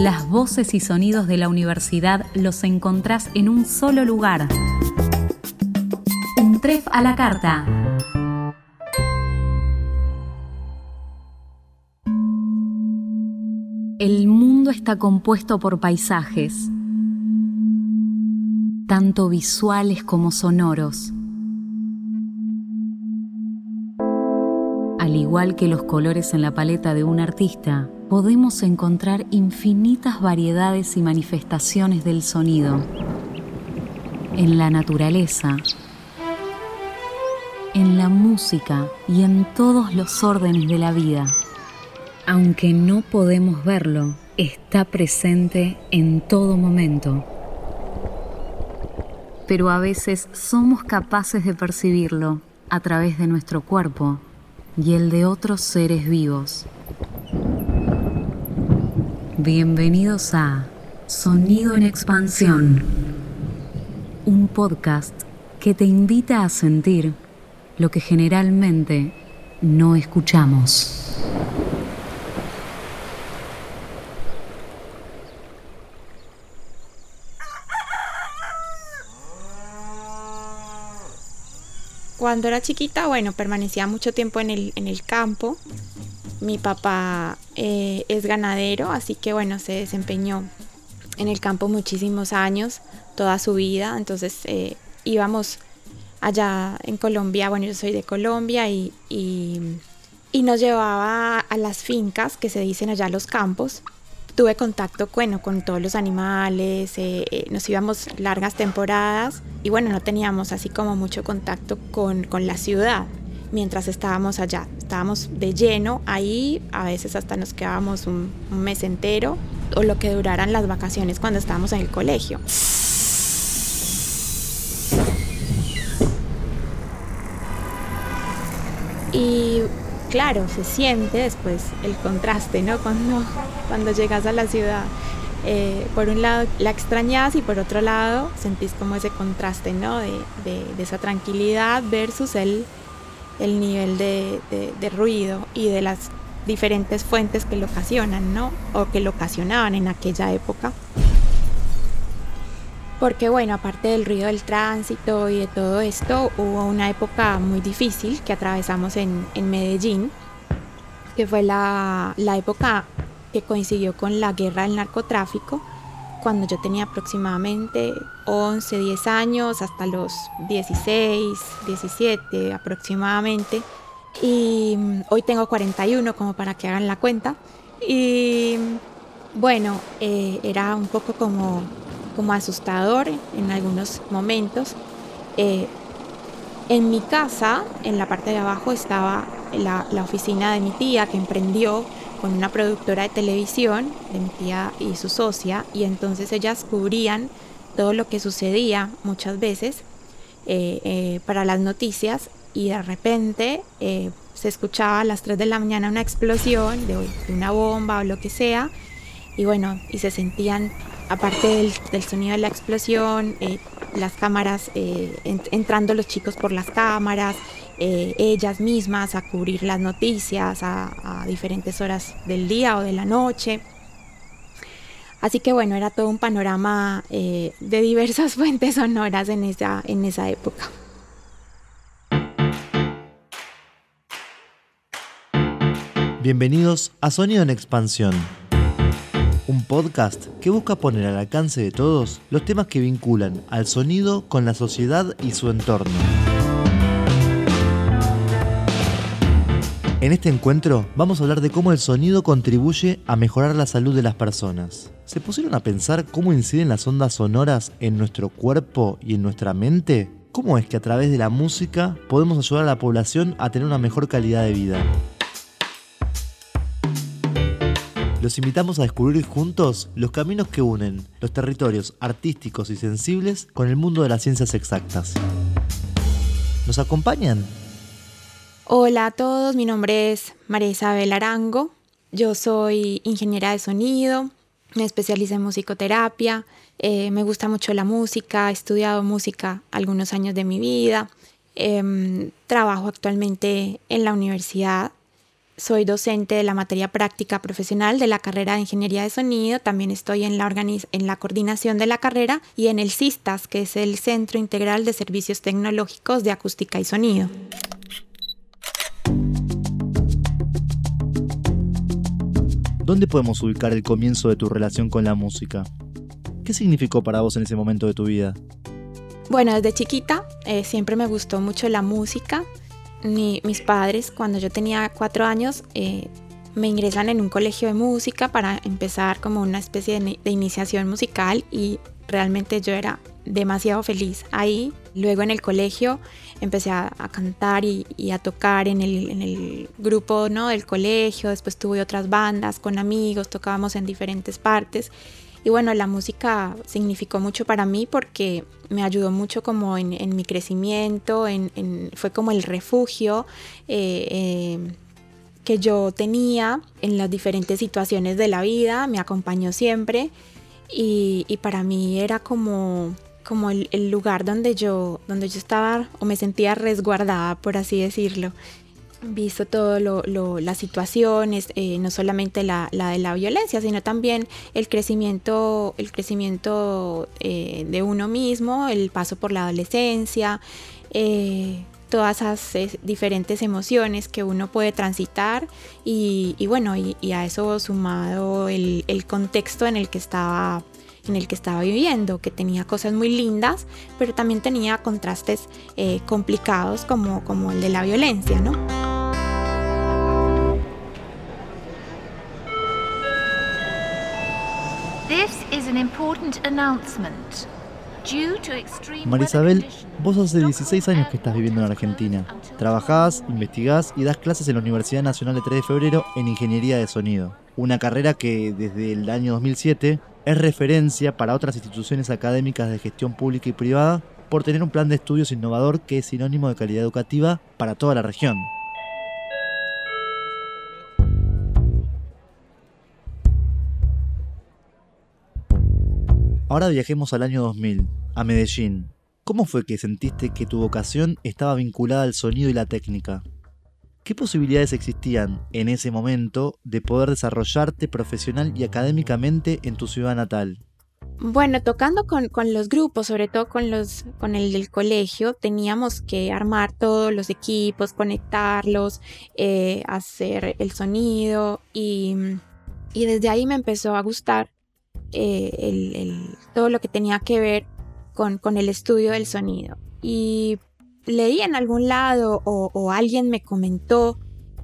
Las voces y sonidos de la universidad los encontrás en un solo lugar. Un tref a la carta. El mundo está compuesto por paisajes, tanto visuales como sonoros. Al igual que los colores en la paleta de un artista, podemos encontrar infinitas variedades y manifestaciones del sonido en la naturaleza, en la música y en todos los órdenes de la vida. Aunque no podemos verlo, está presente en todo momento. Pero a veces somos capaces de percibirlo a través de nuestro cuerpo y el de otros seres vivos. Bienvenidos a Sonido en Expansión, un podcast que te invita a sentir lo que generalmente no escuchamos. Cuando era chiquita, bueno, permanecía mucho tiempo en el, en el campo. Mi papá eh, es ganadero, así que bueno, se desempeñó en el campo muchísimos años, toda su vida. Entonces eh, íbamos allá en Colombia, bueno, yo soy de Colombia y, y, nos llevaba a las fincas que se dicen allá los campos. Tuve contacto bueno, con todos los animales, eh, nos íbamos largas temporadas y bueno, no teníamos así como mucho contacto con, con la ciudad mientras estábamos allá. Estábamos de lleno ahí, a veces hasta nos quedábamos un, mes entero o lo que duraran las vacaciones cuando estábamos en el colegio. Y claro, se siente después el contraste, ¿no? Cuando, cuando llegas a la ciudad. Eh, por un lado la extrañas y por otro lado sentís como ese contraste, ¿no? De, esa tranquilidad versus el, el nivel de, de, ruido y de las diferentes fuentes que lo ocasionan, ¿no? O que lo ocasionaban en aquella época porque bueno, aparte del ruido del tránsito y de todo esto, hubo una época muy difícil que atravesamos en, Medellín, que fue la, época que coincidió con la guerra del narcotráfico, cuando yo tenía aproximadamente 11, 10 años, hasta los 16, 17 aproximadamente. Y mm, hoy tengo 41, como para que hagan la cuenta. Y bueno, eh, era un poco como como asustador en algunos momentos. Eh, en mi casa, en la parte de abajo, estaba la, oficina de mi tía que emprendió con una productora de televisión, de mi tía y su socia, y entonces ellas cubrían todo lo que sucedía muchas veces eh, eh, para las noticias y de repente se escuchaba a las 3 de la mañana una explosión de, una bomba o lo que sea, y bueno, y se sentían aparte del, sonido de la explosión, eh, las cámaras, eh, entrando los chicos por las cámaras, eh, ellas mismas a cubrir las noticias a, diferentes horas del día o de la noche. Así que bueno, era todo un panorama de diversas fuentes sonoras en esa, en esa época. Bienvenidos a Sonido en Expansión un podcast que busca poner al alcance de todos los temas que vinculan al sonido con la sociedad y su entorno. En este encuentro vamos a hablar de cómo el sonido contribuye a mejorar la salud de las personas. ¿Se pusieron a pensar cómo inciden las ondas sonoras en nuestro cuerpo y en nuestra mente? ¿Cómo es que a través de la música podemos ayudar a la población a tener una mejor calidad de vida? Los invitamos a descubrir juntos los caminos que unen los territorios artísticos y sensibles con el mundo de las ciencias exactas. ¿Nos acompañan? Hola a todos, mi nombre es María Isabel Arango. Yo soy ingeniera de sonido, me especialicé en musicoterapia, eh, me gusta mucho la música, he estudiado música algunos años de mi vida, em, trabajo actualmente en la universidad soy docente de la materia práctica profesional de la carrera de Ingeniería de Sonido. También estoy en la, en la coordinación de la carrera y en el CISTAS, que es el Centro Integral de Servicios Tecnológicos de Acústica y Sonido. ¿Dónde podemos ubicar el comienzo de tu relación con la música? ¿Qué significó para vos en ese momento de tu vida? Bueno, desde chiquita eh, siempre me gustó mucho la música mis padres, cuando yo tenía cuatro años, eh, me ingresan en un colegio de música para empezar como una especie de, iniciación musical y realmente yo era demasiado feliz ahí. Luego en el colegio empecé a, cantar y, a tocar en el, en el, grupo ¿no? del colegio, después tuve otras bandas con amigos, tocábamos en diferentes partes y bueno, la música significó mucho para mí porque me ayudó mucho como en, mi crecimiento, en, fue como el refugio eh, eh, que yo tenía en las diferentes situaciones de la vida, me acompañó siempre y, para mí era como, como el, el, lugar donde yo, donde yo estaba o me sentía resguardada, por así decirlo visto todo lo, las situaciones, eh, no solamente la, de la violencia, sino también el crecimiento, el crecimiento eh, de uno mismo, el paso por la adolescencia, eh, todas esas diferentes emociones que uno puede transitar y, bueno, y, a eso sumado el, contexto en el que estaba en el que estaba viviendo, que tenía cosas muy lindas, pero también tenía contrastes complicados como, como el de la violencia, ¿no? Marisabel, vos hace 16 años que estás viviendo en Argentina. Trabajás, investigás y das clases en la Universidad Nacional de 3 de Febrero en Ingeniería de Sonido. Una carrera que desde el año 2007 es referencia para otras instituciones académicas de gestión pública y privada por tener un plan de estudios innovador que es sinónimo de calidad educativa para toda la región. Ahora viajemos al año 2000, a Medellín. ¿Cómo fue que sentiste que tu vocación estaba vinculada al sonido y la técnica? ¿Qué posibilidades existían en ese momento de poder desarrollarte profesional y académicamente en tu ciudad natal? Bueno, tocando con, los grupos, sobre todo con, los, con el del colegio, teníamos que armar todos los equipos, conectarlos, eh, hacer el sonido y, y desde ahí me empezó a gustar eh, el, todo lo que tenía que ver con, con, el estudio del sonido. Y leí en algún lado o, alguien me comentó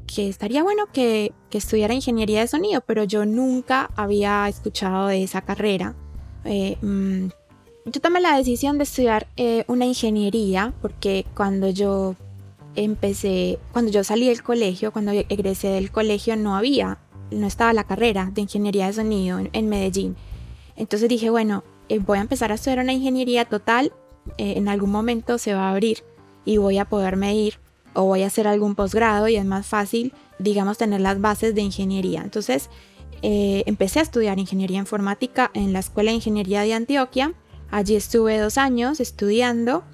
que estaría bueno que, que, estudiara ingeniería de sonido, pero yo nunca había escuchado de esa carrera. Eh, mm, yo tomé la decisión de estudiar eh, una ingeniería porque cuando yo empecé, cuando yo salí del colegio, cuando egresé del colegio, no había, no estaba la carrera de ingeniería de sonido en Medellín. Entonces dije, bueno, eh, voy a empezar a estudiar una ingeniería total, eh, en algún momento se va a abrir y voy a poderme ir o voy a hacer algún posgrado y es más fácil, digamos, tener las bases de ingeniería. Entonces eh, empecé a estudiar ingeniería informática en la Escuela de Ingeniería de Antioquia. Allí estuve dos años estudiando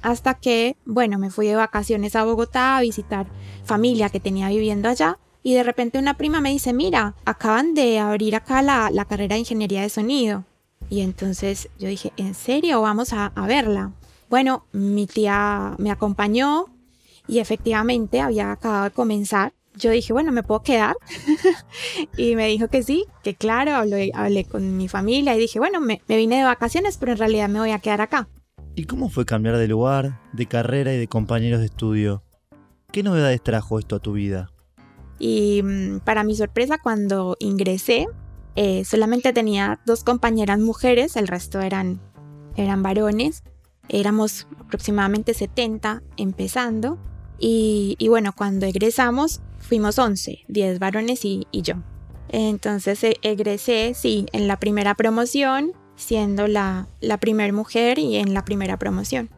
hasta que, bueno, me fui de vacaciones a Bogotá a visitar familia que tenía viviendo allá y de repente una prima me dice, mira, acaban de abrir acá la, carrera de ingeniería de sonido. Y entonces yo dije, ¿en serio? Vamos a, verla. Bueno, mi tía me acompañó y efectivamente había acabado de comenzar. Yo dije, bueno, ¿me puedo quedar? y me dijo que sí, que claro, hablé, hablé con mi familia y dije, bueno, me, me vine de vacaciones, pero en realidad me voy a quedar acá. ¿Y cómo fue cambiar de lugar, de carrera y de compañeros de estudio? ¿Qué novedades trajo esto a tu vida? Y mm, para mi sorpresa, cuando ingresé, eh, solamente tenía dos compañeras mujeres, el resto eran, eran varones. Éramos aproximadamente 70 empezando. Y, bueno, cuando egresamos fuimos 11, 10 varones y, yo. Entonces eh, egresé, sí, en la primera promoción, siendo la, la primera mujer y en la primera promoción.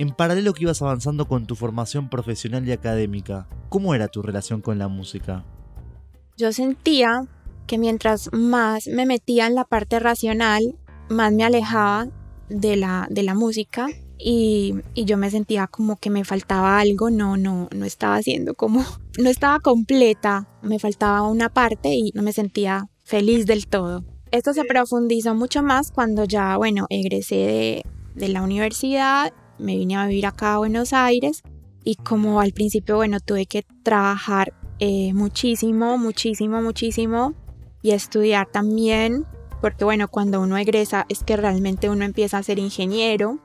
En paralelo que ibas avanzando con tu formación profesional y académica, ¿cómo era tu relación con la música? Yo sentía que mientras más me metía en la parte racional, más me alejaba de la, de la música y, y, yo me sentía como que me faltaba algo, no, no, no estaba haciendo como, no estaba completa, me faltaba una parte y no me sentía feliz del todo. Esto se profundizó mucho más cuando ya, bueno, egresé de, de la universidad, me vine a vivir acá a Buenos Aires y como al principio, bueno, tuve que trabajar eh, muchísimo, muchísimo, muchísimo y estudiar también, porque bueno, cuando uno egresa es que realmente uno empieza a ser ingeniero.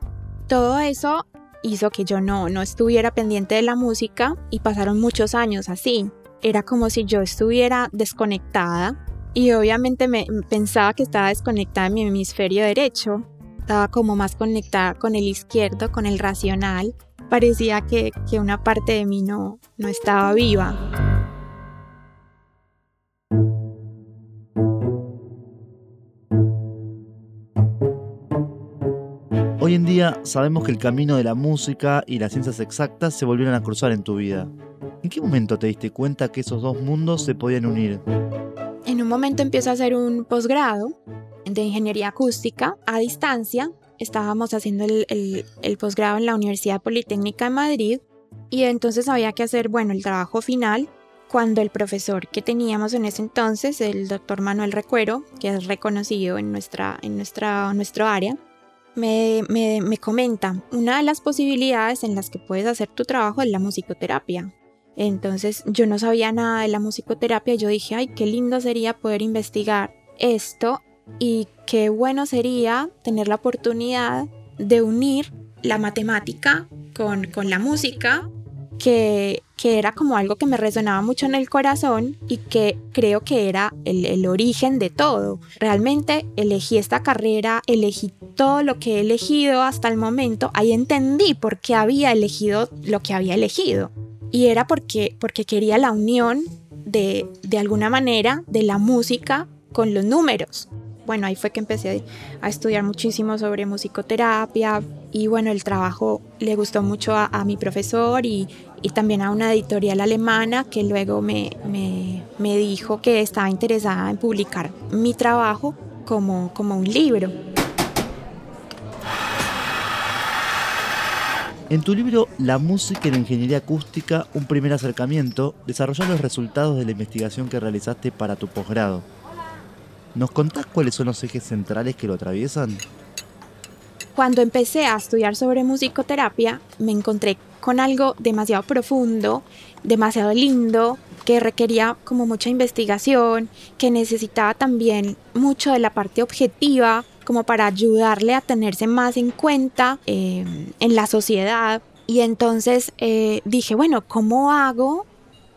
Todo eso hizo que yo no, no estuviera pendiente de la música y pasaron muchos años así. Era como si yo estuviera desconectada y obviamente me pensaba que estaba desconectada en mi hemisferio derecho. Estaba como más conectada con el izquierdo, con el racional. Parecía que, que una parte de mí no, no estaba viva. Hoy en día sabemos que el camino de la música y las ciencias exactas se volvieron a cruzar en tu vida. ¿En qué momento te diste cuenta que esos dos mundos se podían unir? En un momento empiezo a hacer un posgrado de ingeniería acústica a distancia. Estábamos haciendo el, el posgrado en la Universidad Politécnica de Madrid y entonces había que hacer, bueno, el trabajo final cuando el profesor que teníamos en ese entonces, el doctor Manuel Recuero, que es reconocido en, nuestra, en nuestra, nuestro área, me, me, me comenta, una de las posibilidades en las que puedes hacer tu trabajo es la musicoterapia. Entonces yo no sabía nada de la musicoterapia, yo dije, ay, qué lindo sería poder investigar esto y qué bueno sería tener la oportunidad de unir la matemática con, con la música que, que, era como algo que me resonaba mucho en el corazón y que creo que era el, el, origen de todo. Realmente elegí esta carrera, elegí todo lo que he elegido hasta el momento, ahí entendí por qué había elegido lo que había elegido. Y era porque, porque quería la unión de, de alguna manera de la música con los números bueno, ahí fue que empecé a estudiar muchísimo sobre musicoterapia y bueno, el trabajo le gustó mucho a, mi profesor y, también a una editorial alemana que luego me, me, me, dijo que estaba interesada en publicar mi trabajo como, como un libro. En tu libro La música y la ingeniería acústica, un primer acercamiento, desarrollas los resultados de la investigación que realizaste para tu posgrado. ¿Nos contás cuáles son los ejes centrales que lo atraviesan? Cuando empecé a estudiar sobre musicoterapia, me encontré con algo demasiado profundo, demasiado lindo, que requería como mucha investigación, que necesitaba también mucho de la parte objetiva, como para ayudarle a tenerse más en cuenta eh, en la sociedad. Y entonces eh, dije, bueno, ¿cómo hago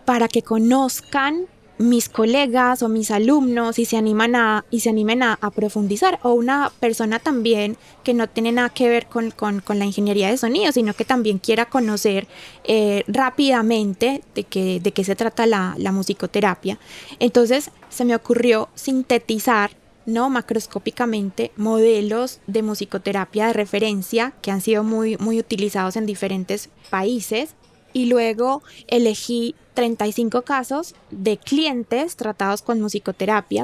para que conozcan mis colegas o mis alumnos y se animan a y se animen a, profundizar o una persona también que no tiene nada que ver con, con, con la ingeniería de sonido sino que también quiera conocer eh, rápidamente de qué de qué se trata la, la musicoterapia. Entonces se me ocurrió sintetizar no macroscópicamente modelos de musicoterapia de referencia que han sido muy muy utilizados en diferentes países y luego elegí 35 casos de clientes tratados con musicoterapia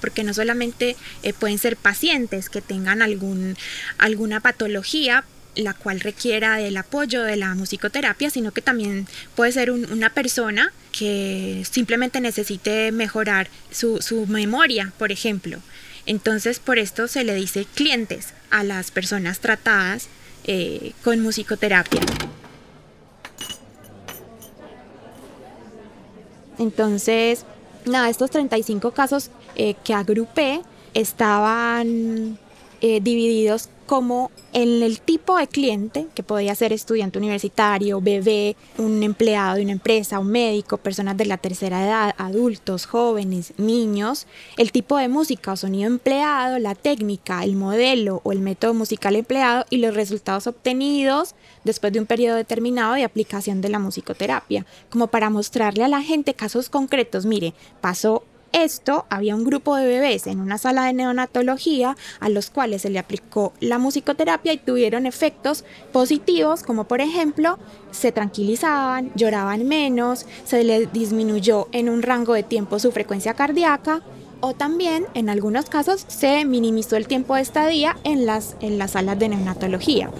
porque no solamente eh, pueden ser pacientes que tengan algún, alguna patología la cual requiera del apoyo de la musicoterapia, sino que también puede ser una persona que simplemente necesite mejorar su, su memoria, por ejemplo. Entonces, por esto se le dice clientes a las personas tratadas eh, con musicoterapia. Entonces, nada, estos 35 casos eh, que agrupé estaban eh, divididos como en el tipo de cliente, que podía ser estudiante universitario, bebé, un empleado de una empresa, un médico, personas de la tercera edad, adultos, jóvenes, niños, el tipo de música o sonido empleado, la técnica, el modelo o el método musical empleado y los resultados obtenidos después de un periodo determinado de aplicación de la musicoterapia, como para mostrarle a la gente casos concretos, mire, pasó esto, había un grupo de bebés en una sala de neonatología a los cuales se le aplicó la musicoterapia y tuvieron efectos positivos, como por ejemplo, se tranquilizaban, lloraban menos, se les disminuyó en un rango de tiempo su frecuencia cardíaca o también en algunos casos se minimizó el tiempo de estadía en las, en las salas de neonatología.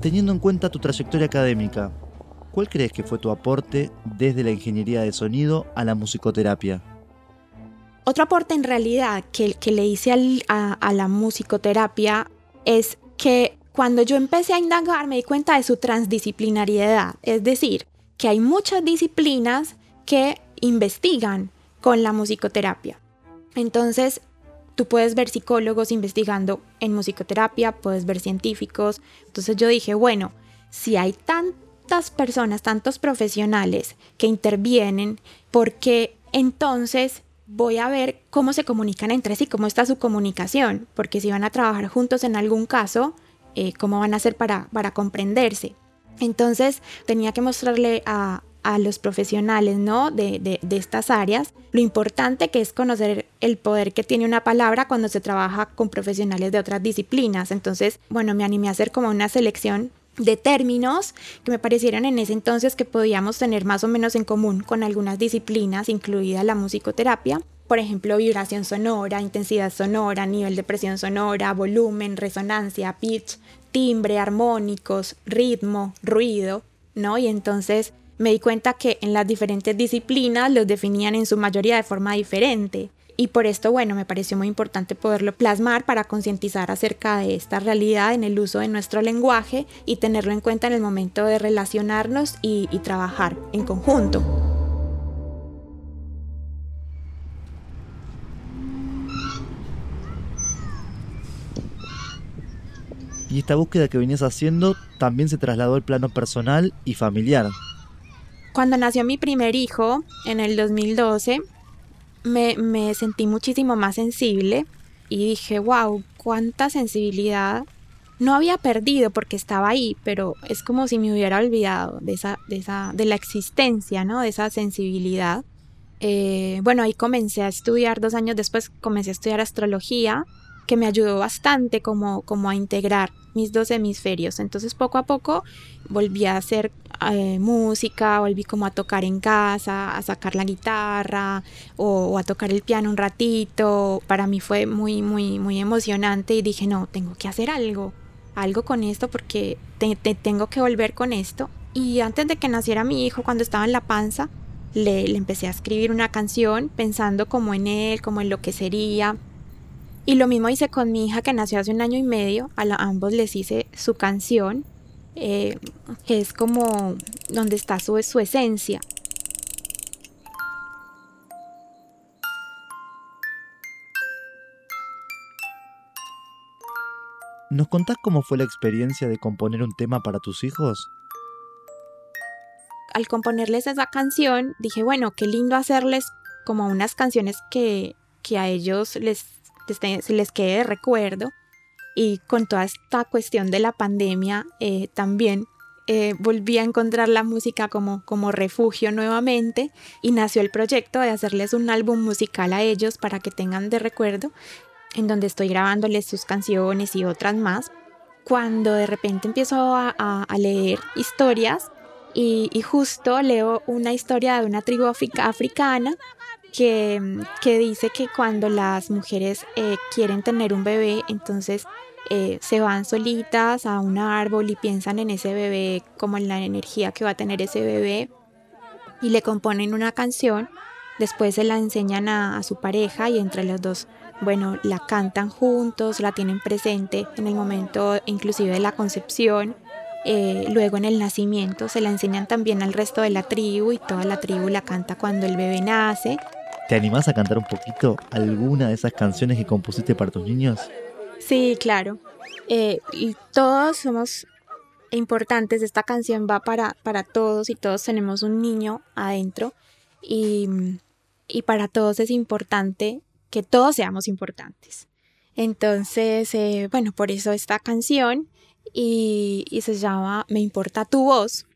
Teniendo en cuenta tu trayectoria académica, ¿cuál crees que fue tu aporte desde la ingeniería de sonido a la musicoterapia? Otro aporte en realidad que, le hice a, a la musicoterapia es que cuando yo empecé a indagar me di cuenta de su transdisciplinariedad, es decir, que hay muchas disciplinas que investigan con la musicoterapia. Entonces, tú puedes ver psicólogos investigando en musicoterapia, puedes ver científicos. Entonces yo dije, bueno, si hay tantas personas, tantos profesionales que intervienen, ¿por qué entonces voy a ver cómo se comunican entre sí, cómo está su comunicación? Porque si van a trabajar juntos en algún caso, eh, cómo van a hacer para, para comprenderse. Entonces tenía que mostrarle a, a los profesionales ¿no? De, de, de, estas áreas lo importante que es conocer el poder que tiene una palabra cuando se trabaja con profesionales de otras disciplinas. Entonces, bueno, me animé a hacer como una selección de términos que me parecieron en ese entonces que podíamos tener más o menos en común con algunas disciplinas, incluida la musicoterapia por ejemplo, vibración sonora, intensidad sonora, nivel de presión sonora, volumen, resonancia, pitch, timbre, armónicos, ritmo, ruido, ¿no? Y entonces me di cuenta que en las diferentes disciplinas los definían en su mayoría de forma diferente. Y por esto, bueno, me pareció muy importante poderlo plasmar para concientizar acerca de esta realidad en el uso de nuestro lenguaje y tenerlo en cuenta en el momento de relacionarnos y, trabajar en conjunto. Y esta búsqueda que venías haciendo también se trasladó al plano personal y familiar. Cuando nació mi primer hijo, en el 2012, me, sentí muchísimo más sensible y dije, wow, cuánta sensibilidad. No había perdido porque estaba ahí, pero es como si me hubiera olvidado de, esa, de, esa, de la existencia, ¿no? De esa sensibilidad. Eh, bueno, ahí comencé a estudiar, dos años después comencé a estudiar astrología, que me ayudó bastante como, como a integrar mis dos hemisferios. Entonces poco a poco volví a hacer eh, música, volví como a tocar en casa, a sacar la guitarra o, a tocar el piano un ratito. Para mí fue muy, muy, muy emocionante y dije, no, tengo que hacer algo, algo con esto porque te, tengo que volver con esto. Y antes de que naciera mi hijo, cuando estaba en la panza, le, le empecé a escribir una canción pensando como en él, como en lo que sería, y lo mismo hice con mi hija que nació hace un año y medio. A, ambos les hice su canción, eh, que es como donde está su, su esencia. ¿Nos contás cómo fue la experiencia de componer un tema para tus hijos? Al componerles esa canción, dije, bueno, qué lindo hacerles como unas canciones que, que a ellos les se les quede de recuerdo. Y con toda esta cuestión de la pandemia eh, también eh, volví a encontrar la música como, como refugio nuevamente y nació el proyecto de hacerles un álbum musical a ellos para que tengan de recuerdo, en donde estoy grabándoles sus canciones y otras más. Cuando de repente empiezo a, a, leer historias y, y, justo leo una historia de una tribu africana que, que dice que cuando las mujeres eh, quieren tener un bebé, entonces eh, se van solitas a un árbol y piensan en ese bebé como en la energía que va a tener ese bebé y le componen una canción, después se la enseñan a, a su pareja y entre los dos, bueno, la cantan juntos, la tienen presente en el momento inclusive de la concepción. Eh, luego en el nacimiento se la enseñan también al resto de la tribu y toda la tribu la canta cuando el bebé nace ¿Te animás a cantar un poquito alguna de esas canciones que compusiste para tus niños? Sí, claro. Eh, y todos somos importantes. Esta canción va para, para todos y todos tenemos un niño adentro. Y, y para todos es importante que todos seamos importantes. Entonces, eh, bueno, por eso esta canción y, se llama Me importa tu voz.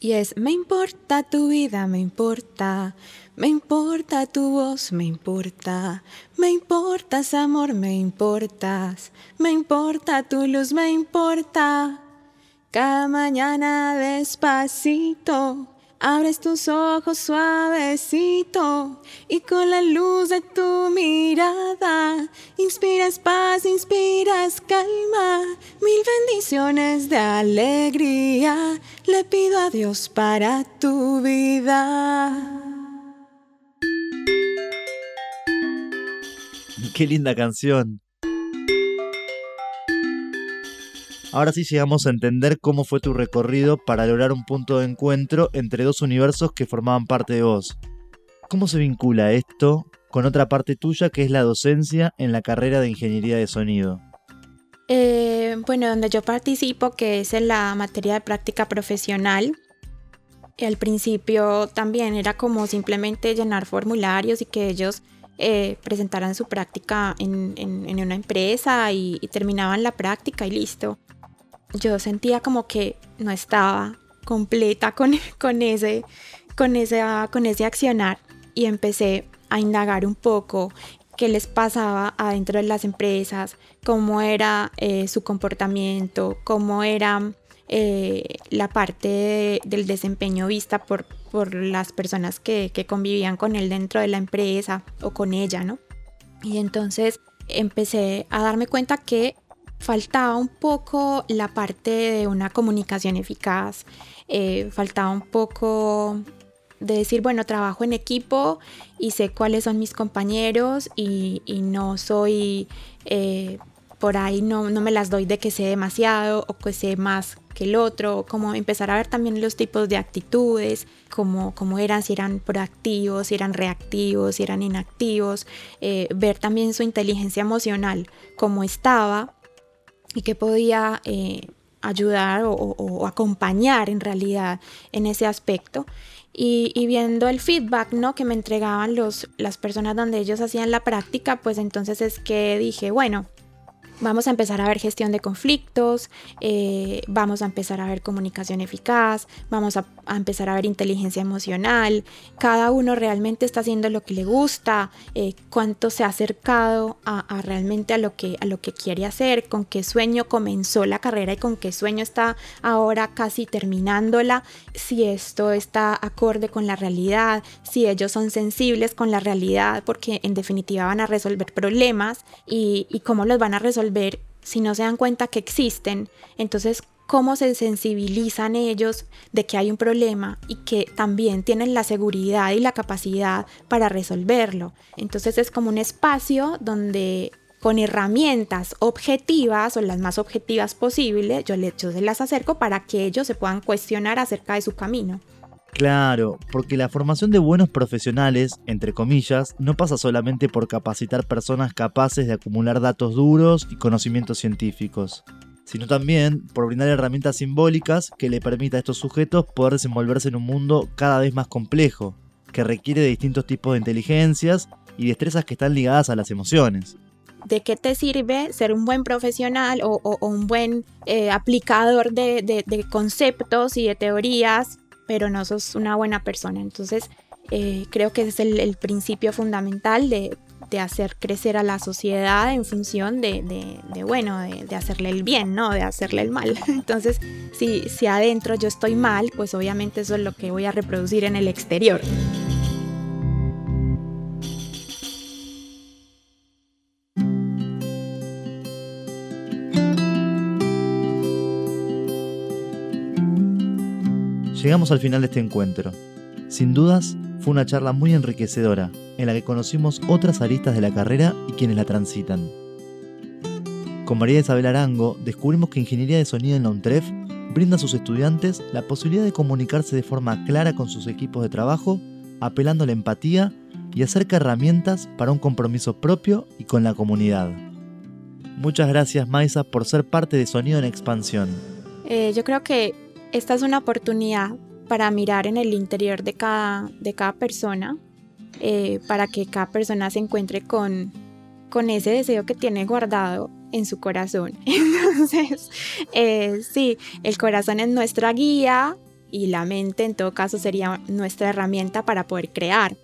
Y es, me importa tu vida, me importa, me importa tu voz, me importa, me importas amor, me importas, me importa tu luz, me importa. Cada mañana despacito Abres tus ojos suavecito y con la luz de tu mirada inspiras paz, inspiras calma, mil bendiciones de alegría le pido a Dios para tu vida. Qué linda canción. Ahora sí llegamos a entender cómo fue tu recorrido para lograr un punto de encuentro entre dos universos que formaban parte de vos. ¿Cómo se vincula esto con otra parte tuya que es la docencia en la carrera de ingeniería de sonido? Eh, bueno, donde yo participo, que es en la materia de práctica profesional, al principio también era como simplemente llenar formularios y que ellos eh, presentaran su práctica en, una empresa y, terminaban la práctica y listo. Yo sentía como que no estaba completa con, ese, con, ese, con ese accionar y empecé a indagar un poco qué les pasaba adentro de las empresas, cómo era eh, su comportamiento, cómo era eh, la parte del desempeño vista por, por las personas que, que, convivían con él dentro de la empresa o con ella, ¿no? Y entonces empecé a darme cuenta que faltaba un poco la parte de una comunicación eficaz, eh, faltaba un poco de decir, bueno, trabajo en equipo y sé cuáles son mis compañeros y, no soy, eh, por ahí no, no, me las doy de que sé demasiado o que sé más el otro, como empezar a ver también los tipos de actitudes, como, como eran, si eran proactivos, si eran reactivos, si eran inactivos, eh, ver también su inteligencia emocional, cómo estaba y que podía eh, ayudar o, acompañar en realidad en ese aspecto. Y, y, viendo el feedback ¿no? que me entregaban los, las personas donde ellos hacían la práctica, pues entonces es que dije, bueno, Vamos a empezar a ver gestión de conflictos, eh, vamos a empezar a ver comunicación eficaz, vamos a, empezar a ver inteligencia emocional. Cada uno realmente está haciendo lo que le gusta, eh, cuánto se ha acercado a, realmente a lo, que, a lo que quiere hacer, con qué sueño comenzó la carrera y con qué sueño está ahora casi terminándola, si esto está acorde con la realidad, si ellos son sensibles con la realidad, porque en definitiva van a resolver problemas y, y cómo los van a resolver ver si no se dan cuenta que existen, entonces cómo se sensibilizan ellos de que hay un problema y que también tienen la seguridad y la capacidad para resolverlo. Entonces es como un espacio donde con herramientas objetivas o las más objetivas posibles, yo, les, yo se las acerco para que ellos se puedan cuestionar acerca de su camino. Claro, porque la formación de buenos profesionales, entre comillas, no pasa solamente por capacitar personas capaces de acumular datos duros y conocimientos científicos, sino también por brindar herramientas simbólicas que le permita a estos sujetos poder desenvolverse en un mundo cada vez más complejo, que requiere de distintos tipos de inteligencias y destrezas que están ligadas a las emociones. ¿De qué te sirve ser un buen profesional o, un buen eh, aplicador de conceptos y de teorías pero no sos una buena persona. Entonces, eh, creo que ese es el, principio fundamental de, hacer crecer a la sociedad en función de, bueno, de, hacerle el bien, ¿no? De hacerle el mal. Entonces, si, si adentro yo estoy mal, pues obviamente eso es lo que voy a reproducir en el exterior. Llegamos al final de este encuentro. Sin dudas, fue una charla muy enriquecedora, en la que conocimos otras aristas de la carrera y quienes la transitan. Con María Isabel Arango descubrimos que Ingeniería de Sonido en la UNTREF brinda a sus estudiantes la posibilidad de comunicarse de forma clara con sus equipos de trabajo, apelando a la empatía y acerca herramientas para un compromiso propio y con la comunidad. Muchas gracias Maisa por ser parte de Sonido en Expansión. Eh, yo creo que esta es una oportunidad para mirar en el interior de cada, de cada persona, eh, para que cada persona se encuentre con, con ese deseo que tiene guardado en su corazón. Entonces, eh, sí, el corazón es nuestra guía y la mente en todo caso sería nuestra herramienta para poder crear.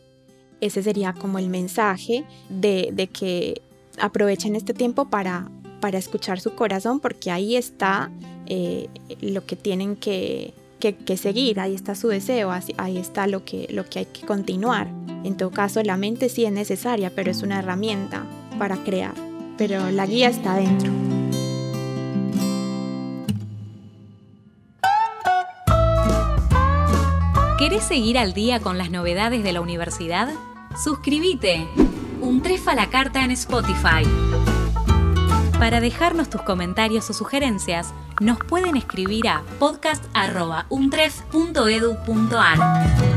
Ese sería como el mensaje de, de que aprovechen este tiempo para para escuchar su corazón, porque ahí está eh, lo que tienen que, que, seguir, ahí está su deseo, ahí está lo que, lo que hay que continuar. En todo caso, la mente sí es necesaria, pero es una herramienta para crear, pero la guía está dentro. ¿Querés seguir al día con las novedades de la universidad? Suscríbete. Un trefa la carta en Spotify. Para dejarnos tus comentarios o sugerencias, nos pueden escribir a podcast.untref.edu.ar.